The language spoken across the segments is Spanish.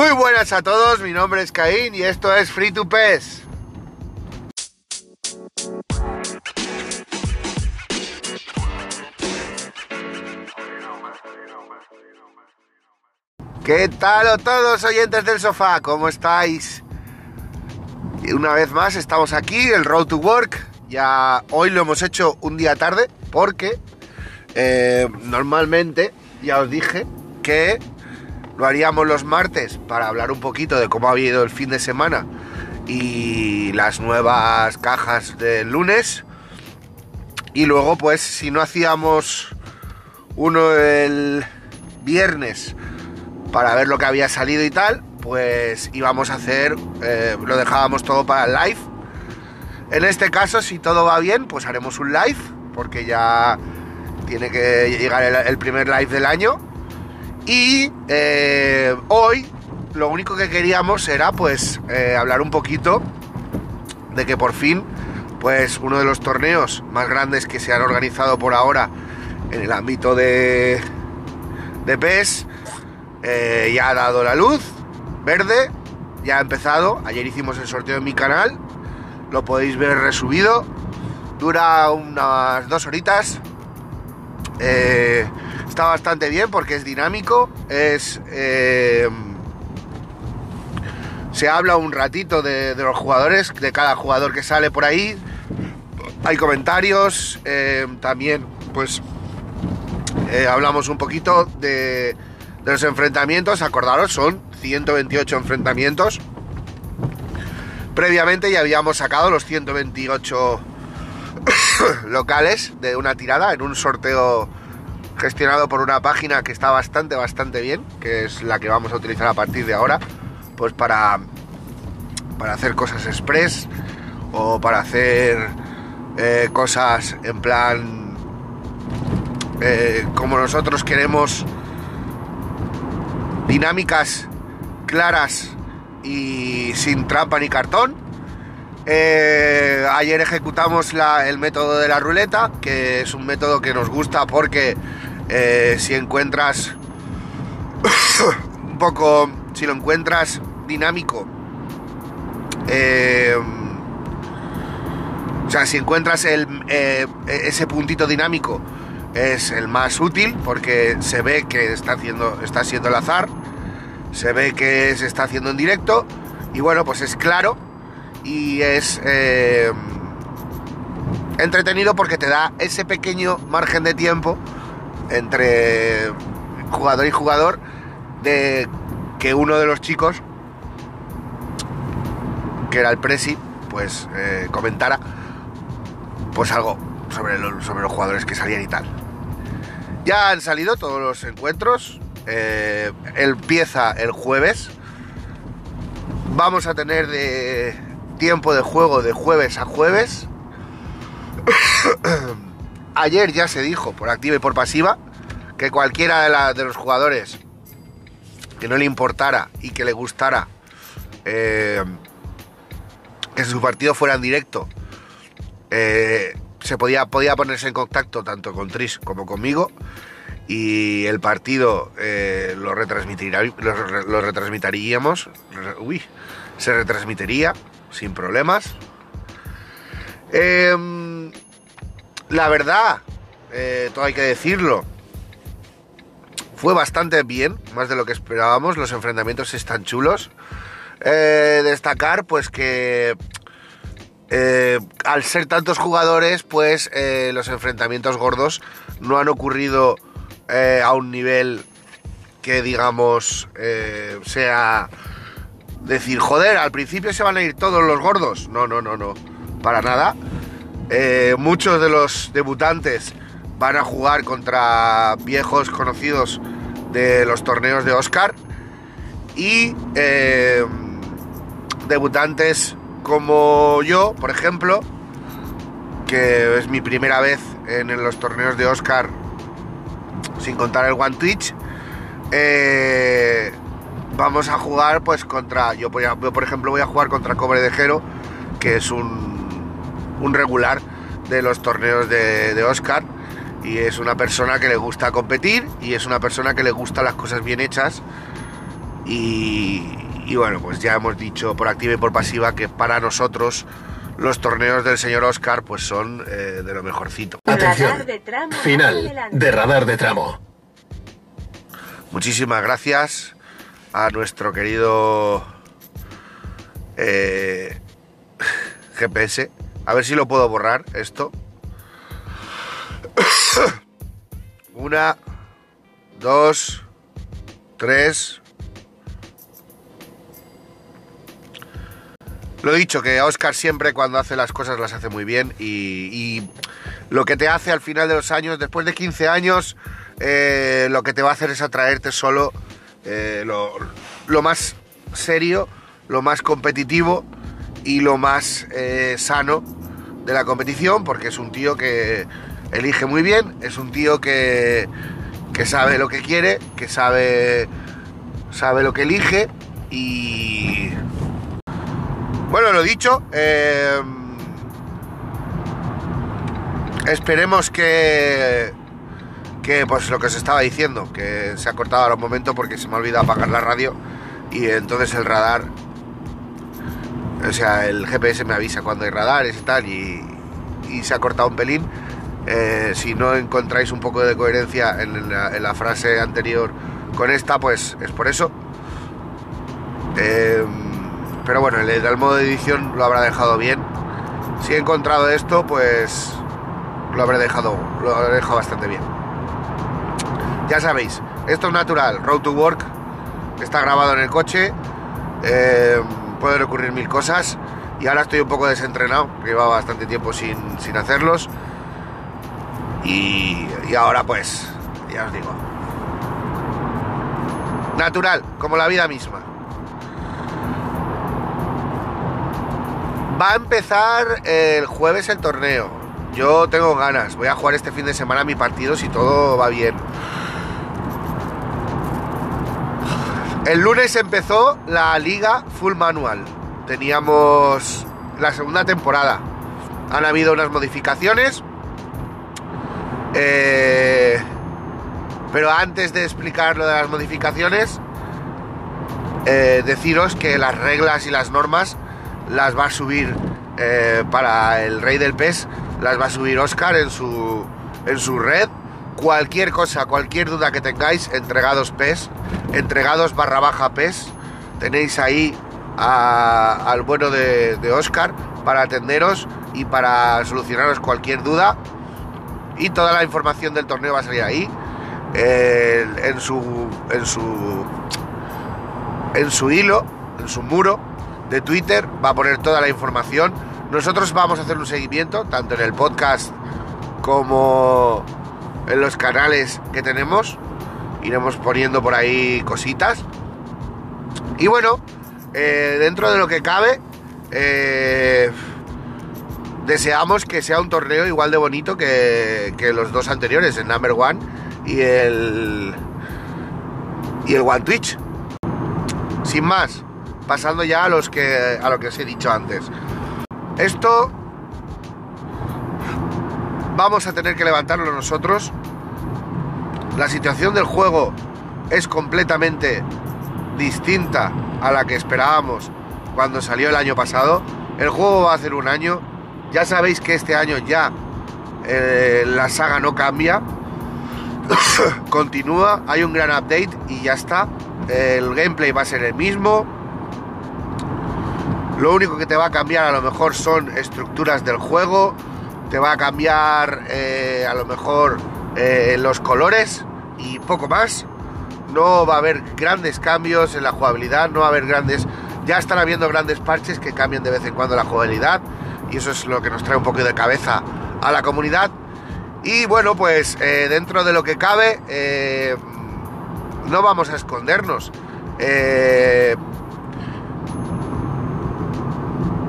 Muy buenas a todos, mi nombre es Caín y esto es Free to Pes. ¿Qué tal a todos oyentes del sofá? ¿Cómo estáis? Una vez más estamos aquí, el Road to Work. Ya hoy lo hemos hecho un día tarde porque eh, normalmente ya os dije que lo haríamos los martes para hablar un poquito de cómo ha habido el fin de semana y las nuevas cajas del lunes. Y luego, pues, si no hacíamos uno el viernes para ver lo que había salido y tal, pues íbamos a hacer, eh, lo dejábamos todo para el live. En este caso, si todo va bien, pues haremos un live, porque ya tiene que llegar el, primer live del año. Y eh, hoy lo único que queríamos era pues eh, hablar un poquito de que por fin pues uno de los torneos más grandes que se han organizado por ahora en el ámbito de, de PES eh, ya ha dado la luz verde, ya ha empezado. Ayer hicimos el sorteo en mi canal, lo podéis ver resubido. Dura unas dos horitas. Está bastante bien porque es dinámico, es... Eh, se habla un ratito de, los jugadores, de cada jugador que sale por ahí. Hay comentarios, también pues hablamos un poquito de, de los enfrentamientos, acordaros, son 128 enfrentamientos. Previamente ya habíamos sacado los 128 locales de una tirada en un sorteo gestionado por una página que está bastante, bastante bien, que es la que vamos a utilizar a partir de ahora, pues para, para hacer cosas express o para hacer eh, cosas en plan eh, como nosotros queremos dinámicas claras y sin trampa ni cartón. Eh, ayer ejecutamos el método de la ruleta, que es un método que nos gusta porque eh, si encuentras un poco, si lo encuentras dinámico, eh, o sea, si encuentras el, ese puntito dinámico, es el más útil porque se ve que está haciendo, está siendo el azar se ve que se está haciendo en directo y bueno, pues es claro y es eh, entretenido porque te da ese pequeño margen de tiempo entre jugador y jugador de que uno de los chicos, que era el Presi, pues eh, comentara pues algo sobre, sobre los jugadores que salían y tal. Ya han salido todos los encuentros, eh, empieza el jueves. Vamos a tener de tiempo de juego de jueves a jueves. Ayer ya se dijo, por activa y por pasiva, que cualquiera de, los jugadores que no le importara y que le gustara eh, que su partido fuera en directo, eh, se podía, podía ponerse en contacto tanto con Tris como conmigo y el partido eh, lo, retransmitiría, lo, retransmitiríamos, uy, se retransmitiría sin problemas. Em, la verdad, eh, todo hay que decirlo, fue bastante bien, más de lo que esperábamos, los enfrentamientos están chulos. Eh, destacar pues que al ser tantos jugadores, pues los enfrentamientos gordos no han ocurrido eh, a un nivel que digamos eh, sea decir, joder, al principio se van a ir todos los gordos. No, no, no, no, para nada. Eh, muchos de los debutantes van a jugar contra viejos conocidos de los torneos de Oscar y debutantes como yo, por ejemplo, que es mi primera vez en los torneos de Oscar sin contar el One Twitch. Eh, vamos a jugar pues contra, yo, por ejemplo voy a jugar contra Cobre de Jero, que es un, un regular de los torneos de, Oscar y es una persona que le gusta competir y es una persona que le gusta las cosas bien hechas Y, y bueno, pues ya hemos dicho por activa y por pasiva que para nosotros los torneos del señor Oscar pues son eh, de lo mejorcito. Atención. Radar de tramo, Final adelante. de radar de tramo. Muchísimas gracias a nuestro querido eh, GPS. A ver si lo puedo borrar esto. Una, dos, tres. Lo dicho, que Oscar siempre cuando hace las cosas las hace muy bien y, lo que te hace al final de los años, después de 15 años, eh, lo que te va a hacer es atraerte solo eh, lo más serio, lo más competitivo y lo más eh, sano de la competición, porque es un tío que elige muy bien, es un tío que, que sabe lo que quiere, que sabe, sabe lo que elige y... Bueno, lo dicho, eh, esperemos que, que, pues lo que os estaba diciendo, que se ha cortado ahora un momento porque se me ha olvidado apagar la radio y entonces el radar, o sea, el GPS me avisa cuando hay radares y tal y, se ha cortado un pelín. Eh, si no encontráis un poco de coherencia en la, frase anterior con esta, pues es por eso. Eh, pero bueno, el, el modo de edición lo habrá dejado bien. Si he encontrado esto, pues lo habré dejado, lo dejado bastante bien. Ya sabéis, esto es natural, Road to Work, está grabado en el coche, eh, pueden ocurrir mil cosas y ahora estoy un poco desentrenado, llevaba bastante tiempo sin, sin hacerlos y, y ahora pues, ya os digo, natural, como la vida misma. Va a empezar el jueves el torneo. Yo tengo ganas. Voy a jugar este fin de semana mi partido si todo va bien. El lunes empezó la liga full manual. Teníamos la segunda temporada. Han habido unas modificaciones. Eh, pero antes de explicar lo de las modificaciones, eh, deciros que las reglas y las normas las va a subir eh, para el Rey del PES, las va a subir Oscar en su, en su red. Cualquier cosa, cualquier duda que tengáis, entregados PES, entregados barra baja PES, tenéis ahí al bueno de, de Oscar para atenderos y para solucionaros cualquier duda. Y toda la información del torneo va a salir ahí, en su. en su. en su hilo, en su muro de Twitter, va a poner toda la información. Nosotros vamos a hacer un seguimiento, tanto en el podcast como en los canales que tenemos. Iremos poniendo por ahí cositas. Y bueno, eh, dentro de lo que cabe, eh, deseamos que sea un torneo igual de bonito que, que los dos anteriores, el Number One y el, y el One Twitch. Sin más, pasando ya a, los que, a lo que os he dicho antes. Esto vamos a tener que levantarlo nosotros. La situación del juego es completamente distinta a la que esperábamos cuando salió el año pasado. El juego va a hacer un año. Ya sabéis que este año ya eh, la saga no cambia. Continúa, hay un gran update y ya está. El gameplay va a ser el mismo. Lo único que te va a cambiar a lo mejor son estructuras del juego. Te va a cambiar eh, a lo mejor eh, los colores y poco más. No va a haber grandes cambios en la jugabilidad, no va a haber grandes... Ya están habiendo grandes parches que cambian de vez en cuando la jugabilidad y eso es lo que nos trae un poco de cabeza a la comunidad. Y bueno, pues eh, dentro de lo que cabe, eh, no vamos a escondernos.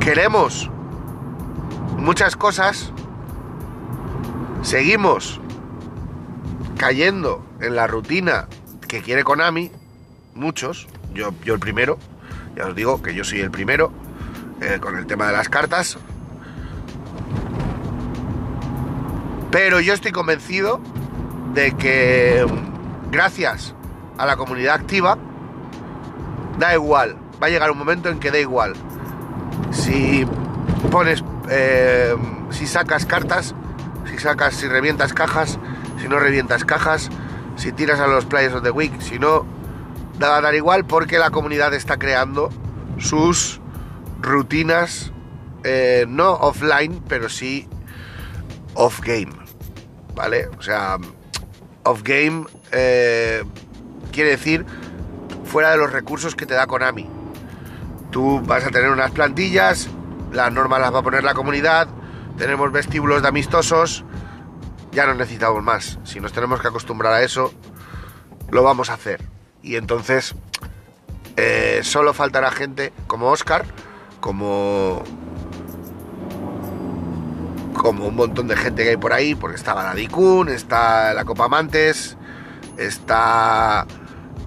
Queremos muchas cosas, seguimos cayendo en la rutina que quiere Konami, muchos, yo, yo el primero, ya os digo que yo soy el primero, eh, con el tema de las cartas, pero yo estoy convencido de que mm, gracias a la comunidad activa da igual, va a llegar un momento en que da igual. Si pones, eh, si sacas cartas, si sacas, si revientas cajas, si no revientas cajas, si tiras a los Players of the Week, si no, da a dar igual porque la comunidad está creando sus rutinas, eh, no offline, pero sí off game, ¿vale? O sea, off game eh, quiere decir fuera de los recursos que te da Konami. Tú vas a tener unas plantillas, las normas las va a poner la comunidad, tenemos vestíbulos de amistosos, ya no necesitamos más. Si nos tenemos que acostumbrar a eso, lo vamos a hacer. Y entonces eh, solo faltará gente como Oscar, como como un montón de gente que hay por ahí, porque está Baradicún, está la Copa Amantes, está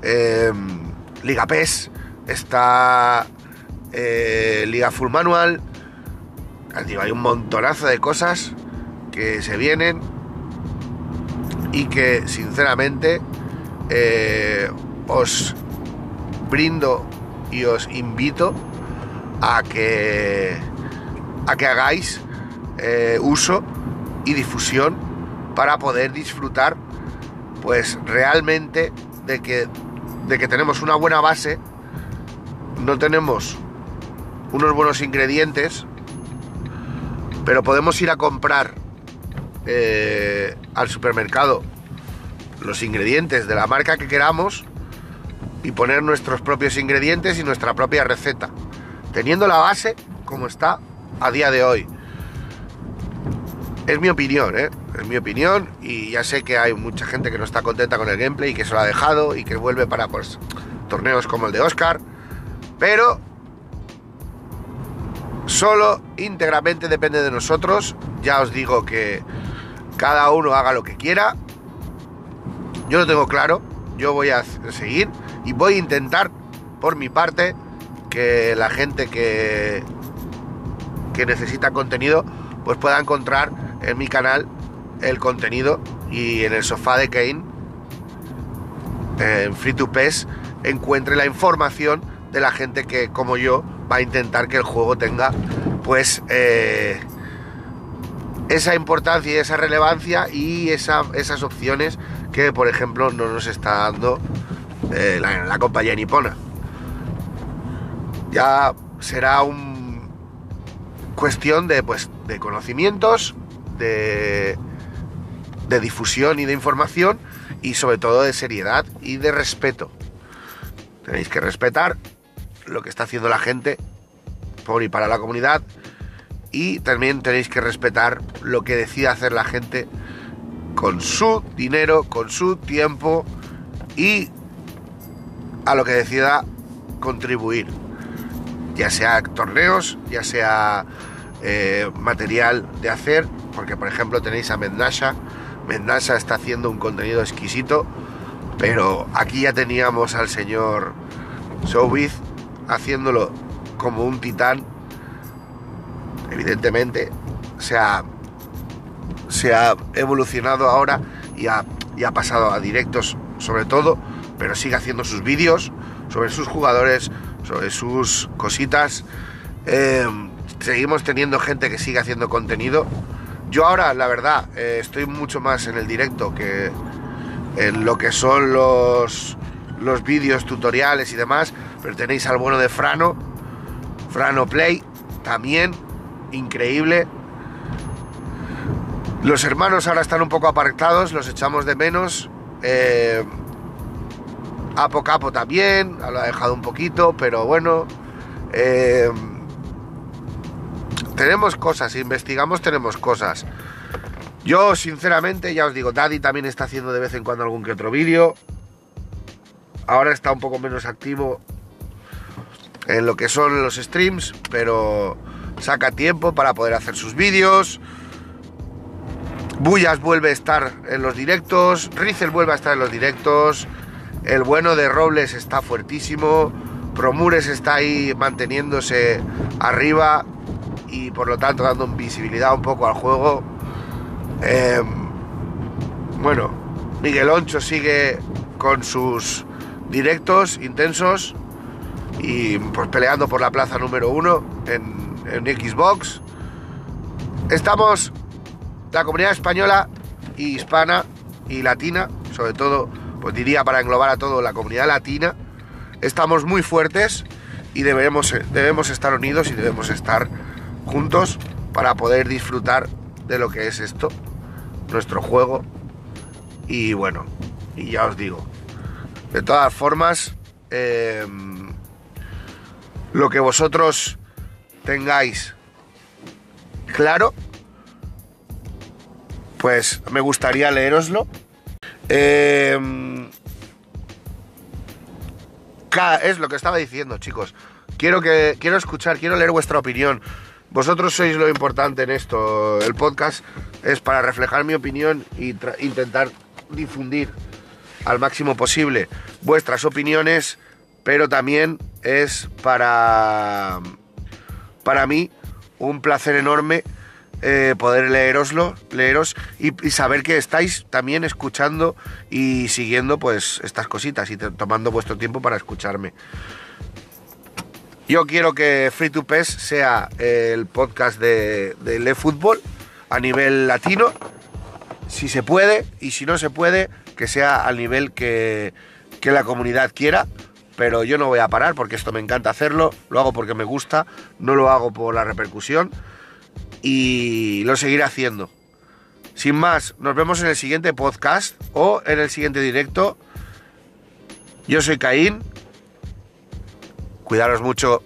em, Liga PES, está eh, Liga Full Manual. hay un montonazo de cosas que se vienen y que sinceramente eh, os brindo y os invito a que a que hagáis eh, uso y difusión para poder disfrutar pues realmente de que de que tenemos una buena base no tenemos unos buenos ingredientes pero podemos ir a comprar eh, al supermercado los ingredientes de la marca que queramos y poner nuestros propios ingredientes y nuestra propia receta, teniendo la base como está a día de hoy. Es mi opinión, ¿eh? Es mi opinión y ya sé que hay mucha gente que no está contenta con el gameplay y que se lo ha dejado y que vuelve para pues, torneos como el de Oscar, pero solo íntegramente depende de nosotros. Ya os digo que cada uno haga lo que quiera. Yo lo tengo claro, yo voy a seguir y voy a intentar, por mi parte, que la gente que, que necesita contenido, pues pueda encontrar en mi canal el contenido y en el sofá de Kane, en Free to Pes, encuentre la información de la gente que, como yo, va a intentar que el juego tenga, pues, eh, esa importancia y esa relevancia y esas opciones que, por ejemplo, no nos está dando eh, la, compañía nipona. Ya será un cuestión de, pues, de conocimientos, de, de difusión y de información y sobre todo de seriedad y de respeto. Tenéis que respetar lo que está haciendo la gente por y para la comunidad y también tenéis que respetar lo que decida hacer la gente con su dinero, con su tiempo y a lo que decida contribuir, ya sea torneos, ya sea eh, material de hacer, porque por ejemplo tenéis a Mendasha, Mendasha está haciendo un contenido exquisito, pero aquí ya teníamos al señor Showbiz haciéndolo como un titán, evidentemente se ha, se ha evolucionado ahora y ha, y ha pasado a directos sobre todo pero sigue haciendo sus vídeos sobre sus jugadores, sobre sus cositas. Eh, seguimos teniendo gente que sigue haciendo contenido. Yo ahora, la verdad, eh, estoy mucho más en el directo que en lo que son los, los vídeos, tutoriales y demás. Pero tenéis al bueno de Frano, Frano Play, también increíble. Los hermanos ahora están un poco apartados, los echamos de menos. Eh, Apo Capo también, lo ha dejado un poquito, pero bueno. Eh, tenemos cosas, investigamos, tenemos cosas. Yo, sinceramente, ya os digo, Daddy también está haciendo de vez en cuando algún que otro vídeo. Ahora está un poco menos activo en lo que son los streams, pero saca tiempo para poder hacer sus vídeos. Bullas vuelve a estar en los directos, Rizel vuelve a estar en los directos. El bueno de Robles está fuertísimo. Promures está ahí manteniéndose arriba y por lo tanto dando visibilidad un poco al juego. Em, bueno, Miguel Oncho sigue con sus directos intensos. y pues peleando por la plaza número uno en, en Xbox. Estamos la comunidad española y hispana y latina, sobre todo, pues diría para englobar a todo la comunidad latina, estamos muy fuertes y debemos, debemos estar unidos y debemos estar juntos para poder disfrutar de lo que es esto, nuestro juego. Y bueno, y ya os digo, de todas formas, em, lo que vosotros tengáis claro, pues me gustaría leeroslo. Em, es lo que estaba diciendo, chicos. Quiero que quiero escuchar, quiero leer vuestra opinión. Vosotros sois lo importante en esto. El podcast es para reflejar mi opinión y intentar difundir al máximo posible vuestras opiniones, pero también es para para mí un placer enorme eh, poder leeroslo, leeros y, saber que estáis también escuchando y siguiendo pues estas cositas y tomando vuestro tiempo para escucharme. Yo quiero que Free to Pes sea el podcast de, de eFootball a nivel latino, si se puede, y si no se puede, que sea al nivel que, que la comunidad quiera pero yo no voy a parar porque esto me encanta hacerlo, lo hago porque me gusta, no lo hago por la repercusión y lo seguiré haciendo. Sin más, nos vemos en el siguiente podcast o en el siguiente directo. Yo soy Caín. Cuidaros mucho.